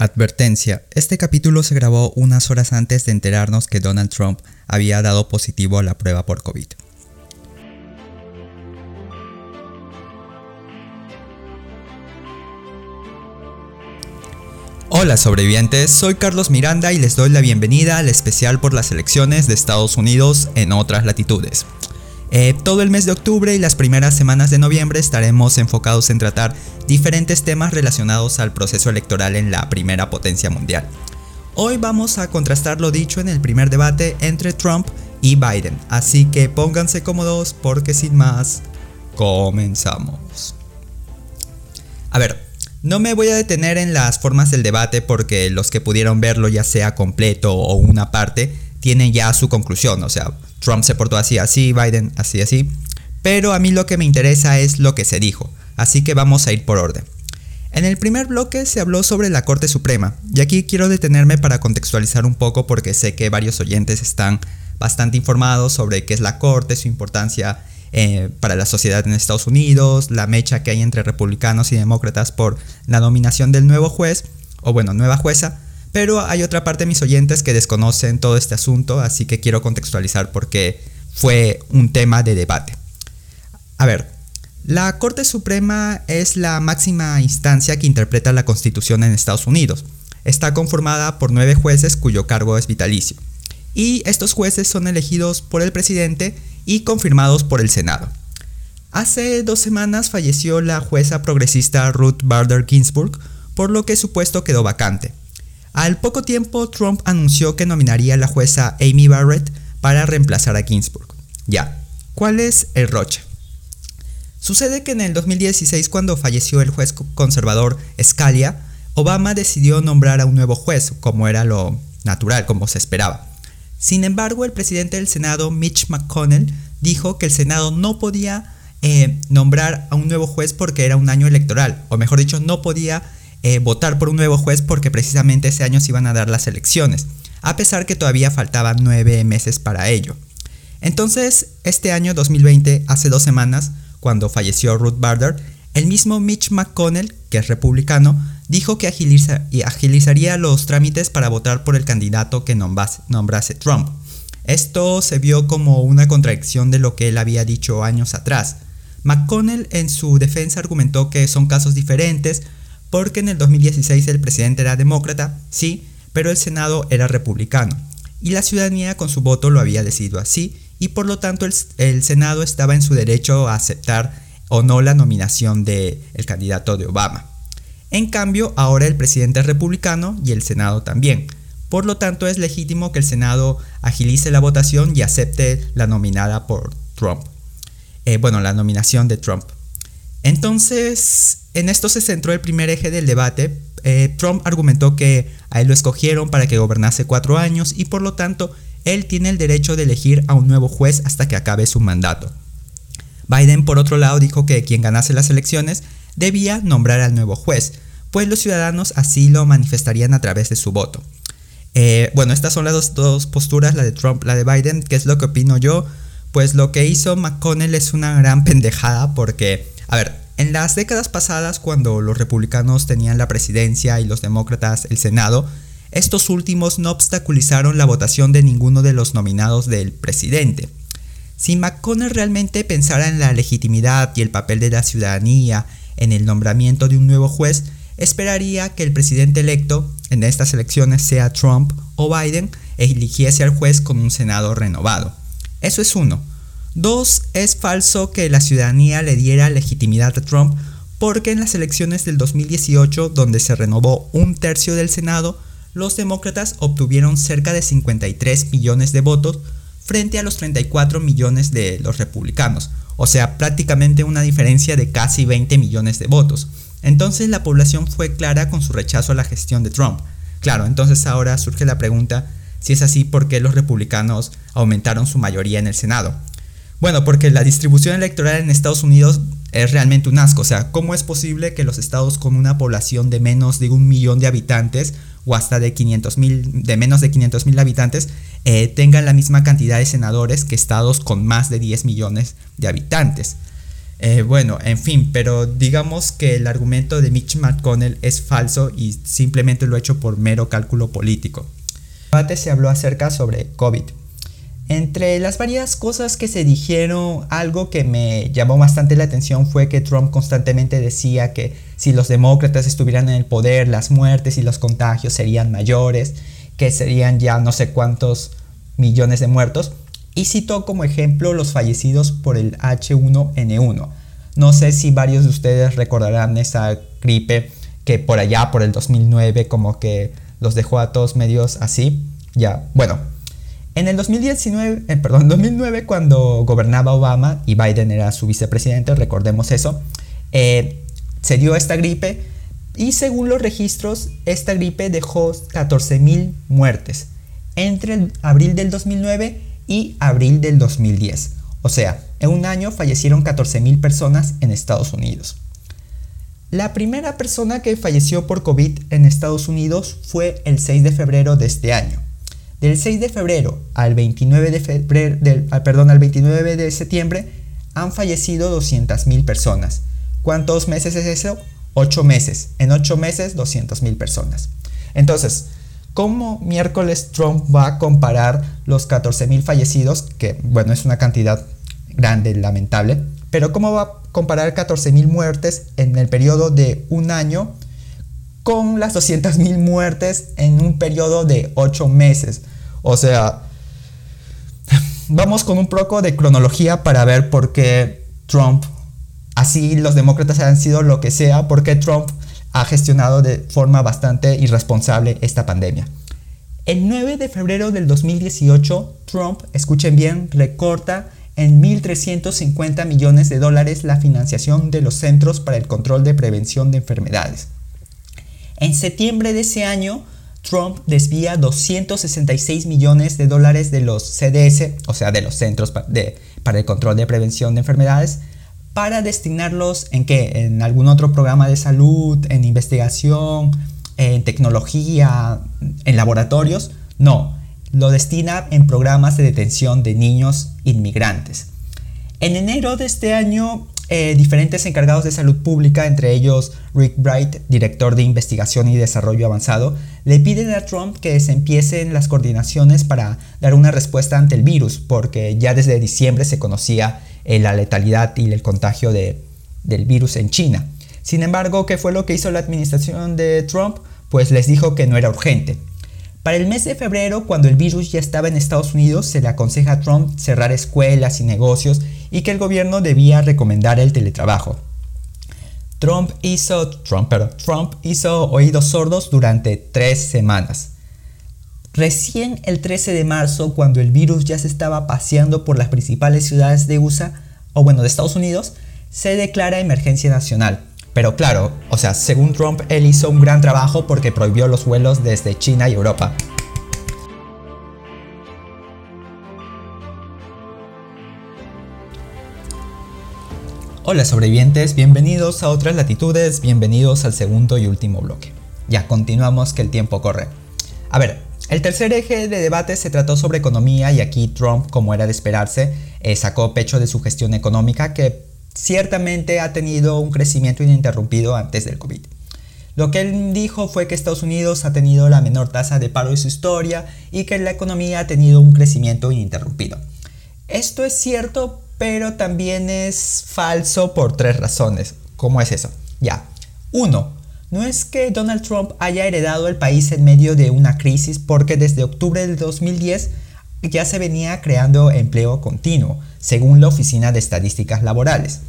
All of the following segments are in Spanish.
Advertencia, este capítulo se grabó unas horas antes de enterarnos que Donald Trump había dado positivo a la prueba por COVID. Hola sobrevivientes, soy Carlos Miranda y les doy la bienvenida al especial por las elecciones de Estados Unidos en otras latitudes. Eh, todo el mes de octubre y las primeras semanas de noviembre estaremos enfocados en tratar diferentes temas relacionados al proceso electoral en la primera potencia mundial. Hoy vamos a contrastar lo dicho en el primer debate entre Trump y Biden, así que pónganse cómodos porque sin más, comenzamos. A ver, no me voy a detener en las formas del debate porque los que pudieron verlo ya sea completo o una parte, tienen ya su conclusión, o sea, Trump se portó así, así, Biden así, así. Pero a mí lo que me interesa es lo que se dijo, así que vamos a ir por orden. En el primer bloque se habló sobre la Corte Suprema, y aquí quiero detenerme para contextualizar un poco porque sé que varios oyentes están bastante informados sobre qué es la Corte, su importancia eh, para la sociedad en Estados Unidos, la mecha que hay entre republicanos y demócratas por la nominación del nuevo juez, o bueno, nueva jueza, pero hay otra parte de mis oyentes que desconocen todo este asunto, así que quiero contextualizar porque fue un tema de debate. A ver, la Corte Suprema es la máxima instancia que interpreta la Constitución en Estados Unidos. Está conformada por nueve jueces cuyo cargo es vitalicio. Y estos jueces son elegidos por el presidente y confirmados por el Senado. Hace dos semanas falleció la jueza progresista Ruth Bader Ginsburg, por lo que su puesto quedó vacante. Al poco tiempo, Trump anunció que nominaría a la jueza Amy Barrett para reemplazar a Ginsburg. Ya, ¿cuál es el roche? Sucede que en el 2016, cuando falleció el juez conservador Scalia, Obama decidió nombrar a un nuevo juez, como era lo natural, como se esperaba. Sin embargo, el presidente del Senado, Mitch McConnell, dijo que el Senado no podía eh, nombrar a un nuevo juez porque era un año electoral, o mejor dicho, no podía eh, votar por un nuevo juez porque precisamente ese año se iban a dar las elecciones, a pesar que todavía faltaban nueve meses para ello. Entonces, este año 2020, hace dos semanas, cuando falleció Ruth Bader, el mismo Mitch McConnell, que es republicano, dijo que agilizaría los trámites para votar por el candidato que nombrase Trump. Esto se vio como una contradicción de lo que él había dicho años atrás. McConnell en su defensa argumentó que son casos diferentes porque en el 2016 el presidente era demócrata, sí, pero el Senado era republicano, y la ciudadanía con su voto lo había decidido así, y por lo tanto el, Senado estaba en su derecho a aceptar o no la nominación del el candidato de Obama. En cambio, ahora el presidente es republicano y el Senado también. Por lo tanto, es legítimo que el Senado agilice la votación y acepte la nominada por Trump. Eh, bueno, la nominación de Trump. Entonces, en esto se centró el primer eje del debate. Eh, Trump argumentó que a él lo escogieron para que gobernase cuatro años y por lo tanto él tiene el derecho de elegir a un nuevo juez hasta que acabe su mandato. Biden, por otro lado, dijo que quien ganase las elecciones debía nombrar al nuevo juez, pues los ciudadanos así lo manifestarían a través de su voto. Eh, bueno, estas son las dos, posturas, la de Trump, la de Biden, ¿qué es lo que opino yo? Pues lo que hizo McConnell es una gran pendejada porque a ver, en las décadas pasadas, cuando los republicanos tenían la presidencia y los demócratas el Senado, estos últimos no obstaculizaron la votación de ninguno de los nominados del presidente. Si McConnell realmente pensara en la legitimidad y el papel de la ciudadanía en el nombramiento de un nuevo juez, esperaría que el presidente electo en estas elecciones sea Trump o Biden eligiese al juez con un Senado renovado. Eso es uno. Dos, es falso que la ciudadanía le diera legitimidad a Trump porque en las elecciones del 2018, donde se renovó un tercio del Senado, los demócratas obtuvieron cerca de 53 millones de votos frente a los 34 millones de los republicanos, o sea, prácticamente una diferencia de casi 20 millones de votos. Entonces la población fue clara con su rechazo a la gestión de Trump. Claro, entonces ahora surge la pregunta si es así, ¿por qué los republicanos aumentaron su mayoría en el Senado? Bueno, porque la distribución electoral en Estados Unidos es realmente un asco. O sea, ¿cómo es posible que los estados con una población de menos de un millón de habitantes o hasta de 500 mil, de menos de 500 mil habitantes, eh, tengan la misma cantidad de senadores que estados con más de 10 millones de habitantes? Eh, bueno, en fin, pero digamos que el argumento de Mitch McConnell es falso y simplemente lo ha hecho por mero cálculo político. El debate se habló acerca sobre COVID. Entre las varias cosas que se dijeron, algo que me llamó bastante la atención fue que Trump constantemente decía que si los demócratas estuvieran en el poder, las muertes y los contagios serían mayores, que serían ya no sé cuántos millones de muertos y citó como ejemplo los fallecidos por el H1N1. No sé si varios de ustedes recordarán esa gripe que por allá, por el 2009, como que los dejó a todos medios así. Ya, bueno. En el 2019, eh, perdón, 2009, cuando gobernaba Obama y Biden era su vicepresidente, recordemos eso, eh, se dio esta gripe y según los registros, esta gripe dejó 14.000 muertes entre abril del 2009 y abril del 2010. O sea, en un año fallecieron 14.000 personas en Estados Unidos. La primera persona que falleció por COVID en Estados Unidos fue el 6 de febrero de este año. Del 6 de febrero al 29 de, febrero, ah, perdón, al 29 de septiembre han fallecido 200.000 personas. ¿Cuántos meses es eso? 8 meses. En 8 meses 200.000 personas. Entonces, ¿Cómo miércoles Trump va a comparar los 14.000 fallecidos, que bueno, es una cantidad grande, lamentable, pero cómo va a comparar 14.000 muertes en el periodo de un año con las 200.000 muertes en un periodo de 8 meses? O sea, vamos con un poco de cronología para ver por qué Trump, así los demócratas han sido lo que sea, por qué Trump ha gestionado de forma bastante irresponsable esta pandemia. El 9 de febrero del 2018, Trump, escuchen bien, recorta en 1.350 millones de dólares la financiación de los Centros para el Control de Prevención de Enfermedades. En septiembre de ese año, Trump desvía 266 millones de dólares de los CDS, o sea, de los Centros para el Control de Prevención de Enfermedades, para destinarlos en qué? En algún otro programa de salud, en investigación, en tecnología, en laboratorios. No, lo destina en programas de detención de niños inmigrantes. En enero de este año, eh, diferentes encargados de salud pública, entre ellos Rick Bright, director de investigación y desarrollo avanzado, le piden a Trump que se empiecen las coordinaciones para dar una respuesta ante el virus, porque ya desde diciembre se conocía eh, la letalidad y el contagio del virus en China. Sin embargo, ¿qué fue lo que hizo la administración de Trump? Pues les dijo que no era urgente. Para el mes de febrero, cuando el virus ya estaba en Estados Unidos, se le aconseja a Trump cerrar escuelas y negocios y que el gobierno debía recomendar el teletrabajo. Trump hizo, Trump, oídos sordos durante tres semanas. Recién el 13 de marzo, cuando el virus ya se estaba paseando por las principales ciudades de USA, o bueno, de Estados Unidos, se declara emergencia nacional. Pero claro, o sea, según Trump, él hizo un gran trabajo porque prohibió los vuelos desde China y Europa. Hola sobrevivientes, bienvenidos a otras latitudes, bienvenidos al segundo y último bloque. Ya continuamos que el tiempo corre. A ver, el tercer eje de debate se trató sobre economía y aquí Trump, como era de esperarse, eh, sacó pecho de su gestión económica que ciertamente ha tenido un crecimiento ininterrumpido antes del COVID. Lo que él dijo fue que Estados Unidos ha tenido la menor tasa de paro de su historia y que la economía ha tenido un crecimiento ininterrumpido. Esto es cierto, pero también es falso por tres razones. ¿Cómo es eso? Ya. Uno, no es que Donald Trump haya heredado el país en medio de una crisis porque desde octubre del 2010 ya se venía creando empleo continuo, según la Oficina de Estadísticas Laborales.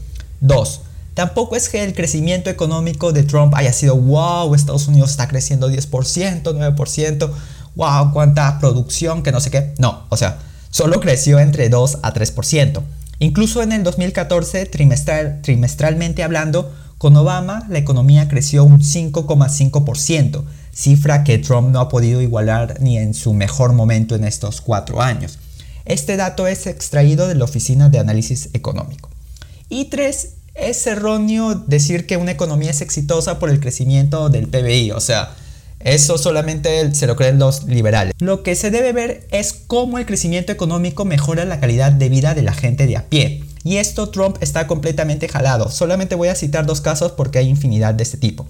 2. Tampoco es que el crecimiento económico de Trump haya sido wow, Estados Unidos está creciendo 10%, 9%, wow, cuánta producción, que no sé qué. No, o sea, solo creció entre 2 a 3%. Incluso en el 2014, trimestral, trimestralmente hablando, con Obama, la economía creció un 5,5%, cifra que Trump no ha podido igualar ni en su mejor momento en estos cuatro años. Este dato es extraído de la Oficina de Análisis Económico. Y tres, es erróneo decir que una economía es exitosa por el crecimiento del PBI, o sea, eso solamente se lo creen los liberales. Lo que se debe ver es cómo el crecimiento económico mejora la calidad de vida de la gente de a pie. Y esto Trump está completamente jalado. Solamente voy a citar dos casos porque hay infinidad de este tipo.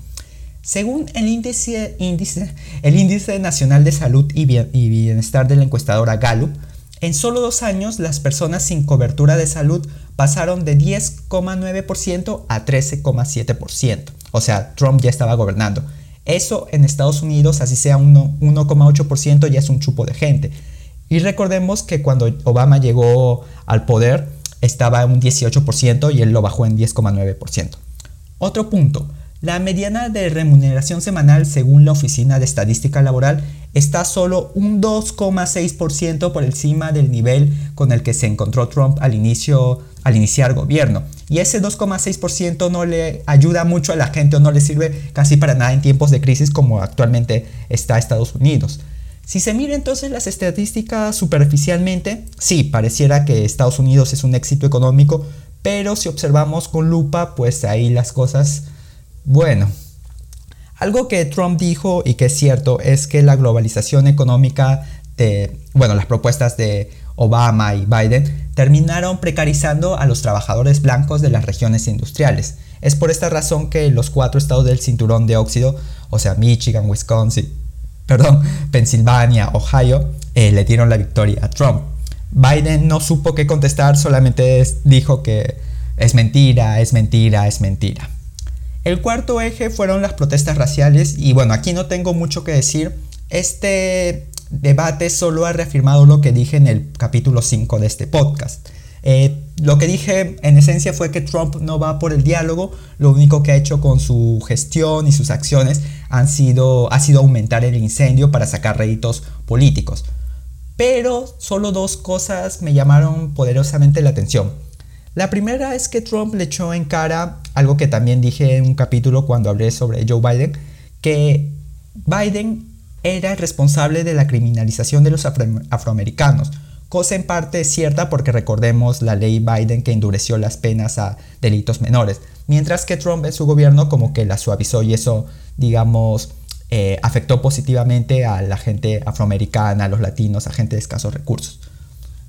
Según el índice, el índice Nacional de Salud y Bienestar de la encuestadora Gallup, en solo dos años las personas sin cobertura de salud pasaron de 10,9% a 13,7%. O sea, Trump ya estaba gobernando. Eso en Estados Unidos, así sea 1,8%, ya es un chupo de gente. Y recordemos que cuando Obama llegó al poder estaba un 18% y él lo bajó en 10,9%. Otro punto, la mediana de remuneración semanal según la Oficina de Estadística Laboral está solo un 2,6% por encima del nivel con el que se encontró Trump al, inicio, al iniciar gobierno. Y ese 2,6% no le ayuda mucho a la gente o no le sirve casi para nada en tiempos de crisis como actualmente está Estados Unidos. Si se mira entonces las estadísticas superficialmente, sí, pareciera que Estados Unidos es un éxito económico, pero si observamos con lupa, pues ahí las cosas bueno, algo que Trump dijo y que es cierto es que la globalización económica de, bueno, las propuestas de Obama y Biden terminaron precarizando a los trabajadores blancos de las regiones industriales. Es por esta razón que los cuatro estados del cinturón de óxido, o sea, Michigan, Wisconsin, perdón, Pensilvania, Ohio, eh, le dieron la victoria a Trump. Biden no supo qué contestar, solamente dijo que es mentira, es mentira, es mentira. El cuarto eje fueron las protestas raciales y bueno, aquí no tengo mucho que decir. Este debate solo ha reafirmado lo que dije en el capítulo 5 de este podcast. Eh, lo que dije en esencia fue que Trump no va por el diálogo, lo único que ha hecho con su gestión y sus acciones han sido, ha sido aumentar el incendio para sacar réditos políticos. Pero solo dos cosas me llamaron poderosamente la atención. La primera es que Trump le echó en cara algo que también dije en un capítulo cuando hablé sobre Joe Biden, que Biden era el responsable de la criminalización de los afroamericanos, cosa en parte cierta porque recordemos la ley Biden que endureció las penas a delitos menores, mientras que Trump en su gobierno como que la suavizó y eso, digamos, eh, afectó positivamente a la gente afroamericana, a los latinos, a gente de escasos recursos.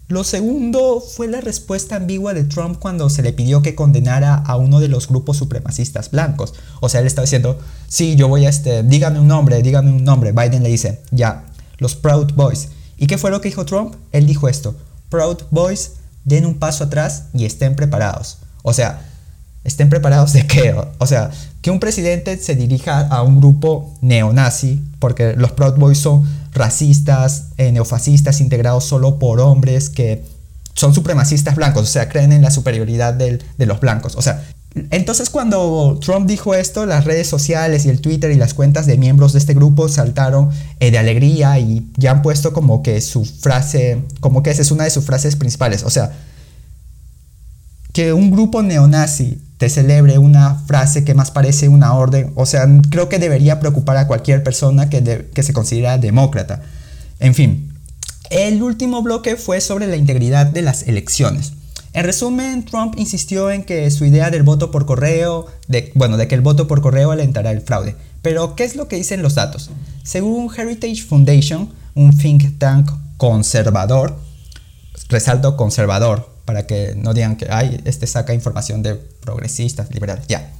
Lo segundo fue la respuesta ambigua de Trump cuando se le pidió que condenara a uno de los grupos supremacistas blancos. O sea, él estaba diciendo, sí, yo voy a este, dígame un nombre, dígame un nombre. Biden le dice, ya, los Proud Boys. ¿Y qué fue lo que dijo Trump? Él dijo esto, Proud Boys, den un paso atrás y estén preparados. O sea, estén preparados de qué? O sea, que un presidente se dirija a un grupo neonazi, porque los Proud Boys son racistas, eh, neofascistas integrados solo por hombres que son supremacistas blancos, o sea, creen en la superioridad de los blancos. O sea, entonces cuando Trump dijo esto, las redes sociales y el Twitter y las cuentas de miembros de este grupo saltaron eh, de alegría y ya han puesto como que su frase, como que esa es una de sus frases principales. O sea, que un grupo neonazi te celebre una frase que más parece una orden, o sea, creo que debería preocupar a cualquier persona que, que se considera demócrata. En fin, el último bloque fue sobre la integridad de las elecciones. En resumen, Trump insistió en que su idea del voto por correo, de, bueno, de que el voto por correo alentará el fraude. Pero, ¿qué es lo que dicen los datos? Según Heritage Foundation, un think tank conservador, resalto conservador, para que no digan que ay, este saca información de progresistas, liberales, ya.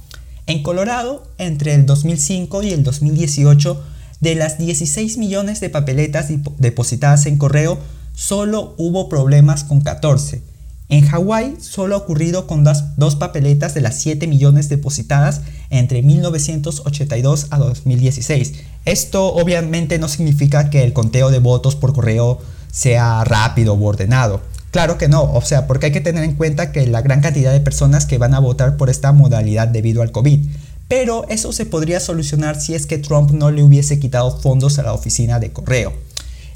En Colorado, entre el 2005 y el 2018, de las 16 millones de papeletas depositadas en correo, solo hubo problemas con 14. En Hawái solo ha ocurrido con dos, papeletas de las 7 millones depositadas entre 1982 a 2016. Esto obviamente no significa que el conteo de votos por correo sea rápido o ordenado. Claro que no, o sea, porque hay que tener en cuenta que la gran cantidad de personas que van a votar por esta modalidad debido al COVID. Pero eso se podría solucionar si es que Trump no le hubiese quitado fondos a la oficina de correo.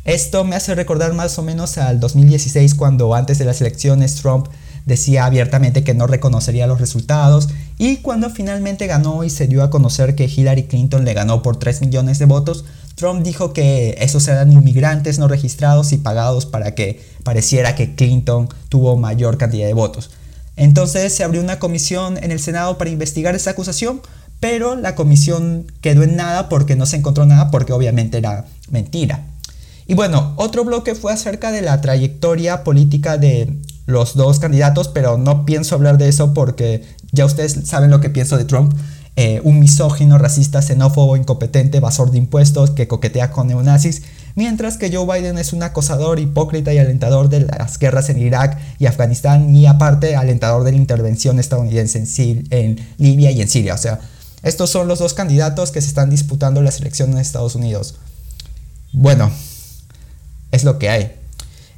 Esto me hace recordar más o menos al 2016 cuando antes de las elecciones Trump decía abiertamente que no reconocería los resultados y cuando finalmente ganó y se dio a conocer que Hillary Clinton le ganó por 3 millones de votos, Trump dijo que esos eran inmigrantes no registrados y pagados para que pareciera que Clinton tuvo mayor cantidad de votos. Entonces se abrió una comisión en el Senado para investigar esa acusación, pero la comisión quedó en nada porque no se encontró nada porque obviamente era mentira. Y bueno, otro bloque fue acerca de la trayectoria política de los dos candidatos, pero no pienso hablar de eso porque ya ustedes saben lo que pienso de Trump. Eh, un misógino, racista, xenófobo, incompetente, basor de impuestos que coquetea con neonazis, mientras que Joe Biden es un acosador, hipócrita y alentador de las guerras en Irak y Afganistán y aparte alentador de la intervención estadounidense en, en Libia y en Siria. O sea, estos son los dos candidatos que se están disputando las elecciones en Estados Unidos. Bueno, es lo que hay.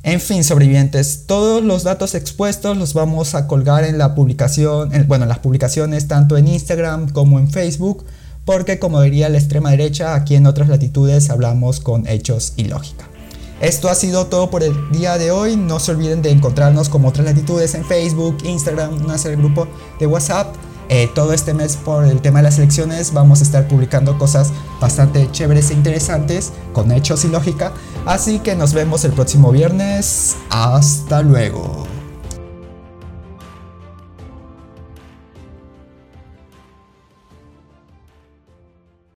En fin, sobrevivientes, todos los datos expuestos los vamos a colgar en la publicación, bueno, en las publicaciones tanto en Instagram como en Facebook, porque como diría la extrema derecha, aquí en otras latitudes hablamos con hechos y lógica. Esto ha sido todo por el día de hoy. No se olviden de encontrarnos como otras latitudes en Facebook, Instagram, hacer el grupo de WhatsApp. Eh, todo este mes por el tema de las elecciones vamos a estar publicando cosas bastante chéveres e interesantes con hechos y lógica. Así que nos vemos el próximo viernes. Hasta luego.